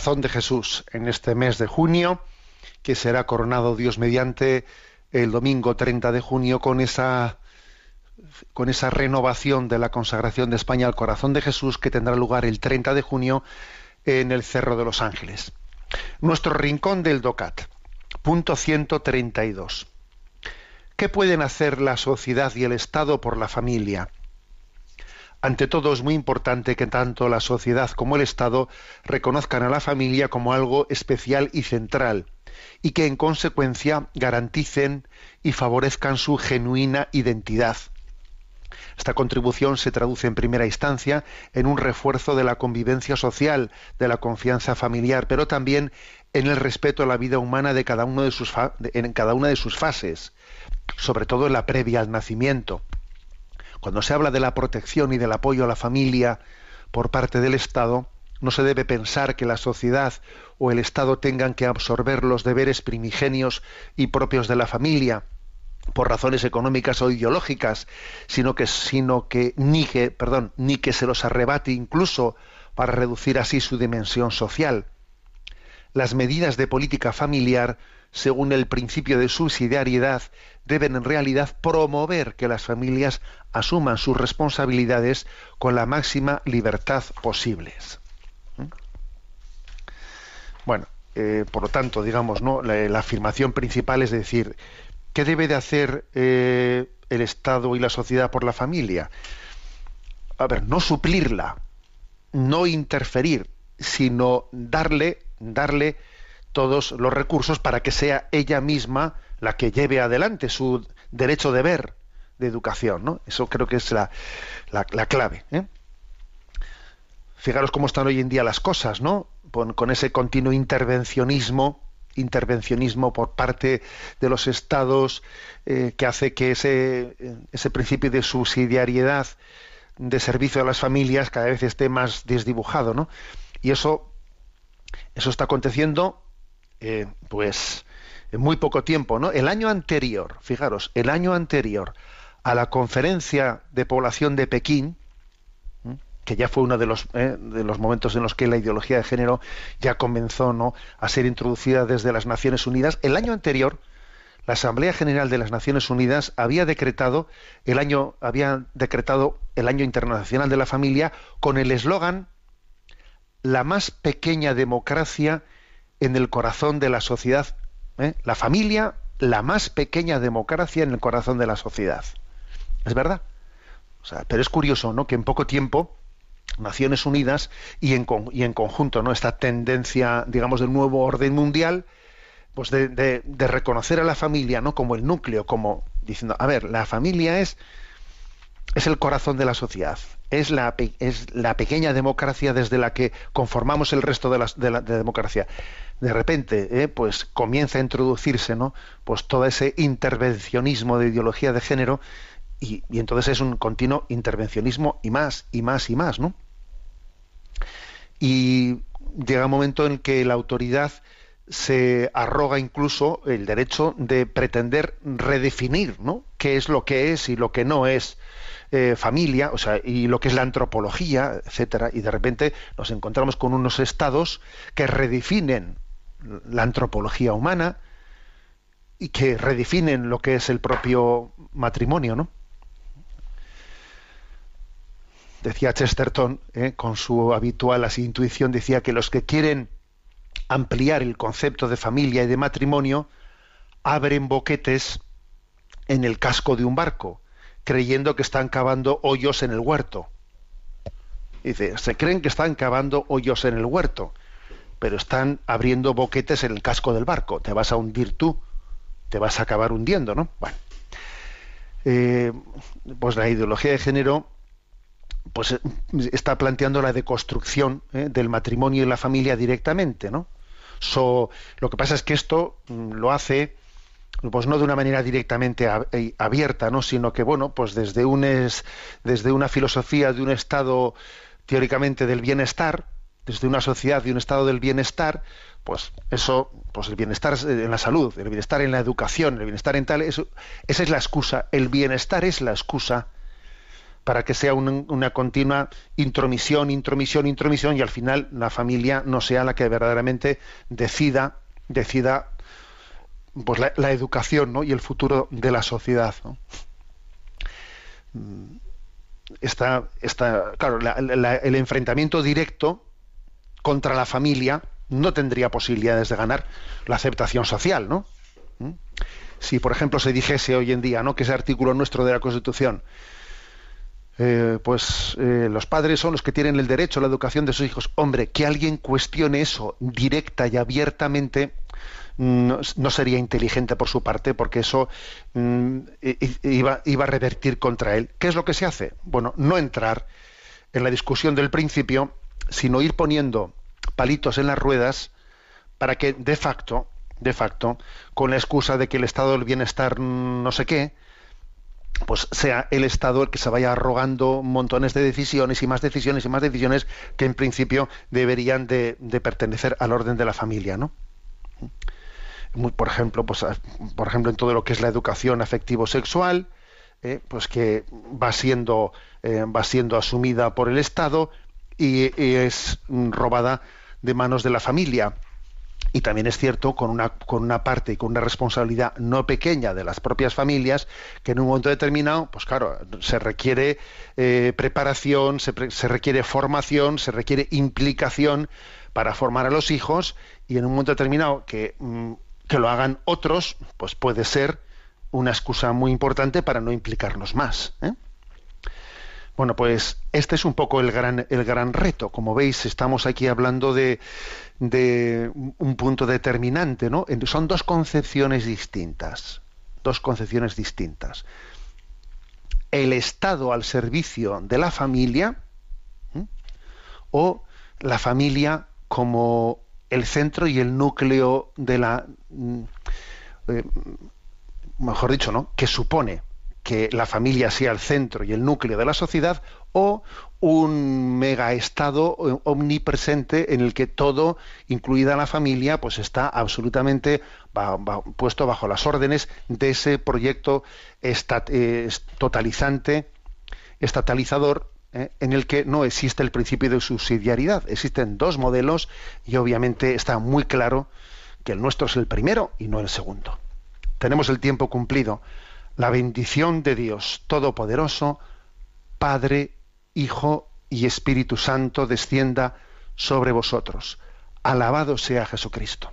Corazón de Jesús en este mes de junio, que será coronado Dios mediante el domingo 30 de junio con esa con esa renovación de la consagración de España al corazón de Jesús que tendrá lugar el 30 de junio en el Cerro de los Ángeles. Nuestro rincón del DOCAT, punto 132. ¿Qué pueden hacer la sociedad y el Estado por la familia? Ante todo es muy importante que tanto la sociedad como el Estado reconozcan a la familia como algo especial y central y que en consecuencia garanticen y favorezcan su genuina identidad. Esta contribución se traduce en primera instancia en un refuerzo de la convivencia social, de la confianza familiar, pero también en el respeto a la vida humana de cada uno de sus en cada una de sus fases, sobre todo en la previa al nacimiento. Cuando se habla de la protección y del apoyo a la familia por parte del Estado, no se debe pensar que la sociedad o el Estado tengan que absorber los deberes primigenios y propios de la familia por razones económicas o ideológicas, sino que, sino que ni que, ni que se los arrebate incluso para reducir así su dimensión social. Las medidas de política familiar, según el principio de subsidiariedad, deben en realidad promover que las familias asuman sus responsabilidades con la máxima libertad posibles. ¿Mm? Bueno, eh, por lo tanto, digamos, ¿no? La, la, afirmación principal es decir, ¿qué debe de hacer eh, el Estado y la sociedad por la familia? A ver, no suplirla, no interferir, sino darle, darle todos los recursos para que sea ella misma la que lleve adelante su derecho de ver de educación, ¿no? Eso creo que es la, la, la clave. ¿eh? Fijaros cómo están hoy en día las cosas, ¿no? Con, con, ese continuo intervencionismo, intervencionismo por parte de los estados eh, que hace que ese, ese principio de subsidiariedad de servicio a las familias cada vez esté más desdibujado, ¿no? Y eso, eso está aconteciendo, eh, pues, en muy poco tiempo, ¿no? El año anterior, fijaros, el año anterior a la conferencia de población de Pekín, que ya fue uno de los, eh, de los momentos en los que la ideología de género ya comenzó ¿no? a ser introducida desde las Naciones Unidas. El año anterior, la Asamblea General de las Naciones Unidas había decretado el año, había decretado el año internacional de la familia con el eslogan la más pequeña democracia en el corazón de la sociedad. ¿eh? La familia, la más pequeña democracia en el corazón de la sociedad. ¿Es verdad? Pero es curioso, ¿no? Que en poco tiempo Naciones Unidas y en, y en conjunto, ¿no? Esta tendencia, digamos, del nuevo orden mundial, pues de, de, de, reconocer a la familia, ¿no? Como el núcleo, como diciendo, a ver, la familia es es el corazón de la sociedad, es la, es la pequeña democracia desde la que conformamos el resto de la, de la de democracia. De repente, eh, pues comienza a introducirse, ¿no? Pues todo ese intervencionismo de ideología de género y, y, entonces es un continuo intervencionismo y más, y más, y más, ¿no? Y llega un momento en que la autoridad se arroga incluso el derecho de pretender redefinir, ¿no? qué es lo que es y lo que no es eh, familia, o sea, y lo que es la antropología, etcétera, y de repente nos encontramos con unos estados que redefinen la antropología humana y que redefinen lo que es el propio matrimonio, ¿no? decía Chesterton, eh, con su habitual así, intuición, decía que los que quieren ampliar el concepto de familia y de matrimonio abren boquetes en el casco de un barco, creyendo que están cavando hoyos en el huerto. Dice, se creen que están cavando hoyos en el huerto, pero están abriendo boquetes en el casco del barco. Te vas a hundir tú, te vas a acabar hundiendo, ¿no? Bueno, eh, pues la ideología de género pues eh, está planteando la deconstrucción ¿eh? del matrimonio y la familia directamente, ¿no? Lo que pasa es que esto mm, lo hace pues no de una manera directamente eh, abierta, ¿no? sino que bueno, pues desde un es, desde una filosofía de un estado teóricamente del bienestar, desde una sociedad de un estado del bienestar, pues eso, pues el bienestar en la salud, el bienestar en la educación, el bienestar en tal, eso, esa es la excusa, el bienestar es la excusa para que sea un- una continua intromisión, intromisión, intromisión y al final la familia no sea la que verdaderamente decida, decida pues la, educación ¿no? y el futuro de la sociedad. Está, está, claro, la- la- el enfrentamiento directo contra la familia no tendría posibilidades de ganar la aceptación social, ¿no? ¿Mm? Si, por ejemplo, se dijese hoy en día, ¿no? Que ese artículo nuestro de la Constitución, eh, pues eh, los padres son los que tienen el derecho a la educación de sus hijos. Hombre, que alguien cuestione eso directa y abiertamente no, sería inteligente por su parte, porque eso mm, iba, iba a revertir contra él. ¿Qué es lo que se hace? Bueno, no entrar en la discusión del principio, sino ir poniendo palitos en las ruedas para que de facto, de facto, con la excusa de que el estado del bienestar no sé qué, pues sea el Estado el que se vaya arrogando montones de decisiones y más decisiones y más decisiones que en principio deberían de, de pertenecer al orden de la familia, ¿no? Por ejemplo, pues, a- por ejemplo, en todo lo que es la educación afectivo-sexual, eh, pues que va siendo, eh, va siendo asumida por el Estado y, es robada de manos de la familia. Y también es cierto con una, con una parte y con una responsabilidad no pequeña de las propias familias que en un momento determinado, pues claro, se requiere eh, preparación, se, se requiere formación, se requiere implicación para formar a los hijos y en un momento determinado que, mm, que lo hagan otros, pues puede ser una excusa muy importante para no implicarnos más. ¿eh? Bueno, pues este es un poco el gran, el gran reto. Como veis, estamos aquí hablando de, de un punto determinante, ¿no? Son dos concepciones distintas. Dos concepciones distintas. El Estado al servicio de la familia o la familia como el centro y el núcleo de la mm, eh, mejor dicho, ¿no? que supone que la familia sea el centro y el núcleo de la sociedad o un mega estado eh, omnipresente en el que todo, incluida la familia, pues está absolutamente puesto bajo las órdenes de ese proyecto eh, totalizante, estatalizador, eh, en el que no existe el principio de subsidiariedad. Existen dos modelos y obviamente está muy claro que el nuestro es el primero y no el segundo. Tenemos el tiempo cumplido. La bendición de Dios Todopoderoso, Padre, Hijo y Espíritu Santo descienda sobre vosotros. Alabado sea Jesucristo.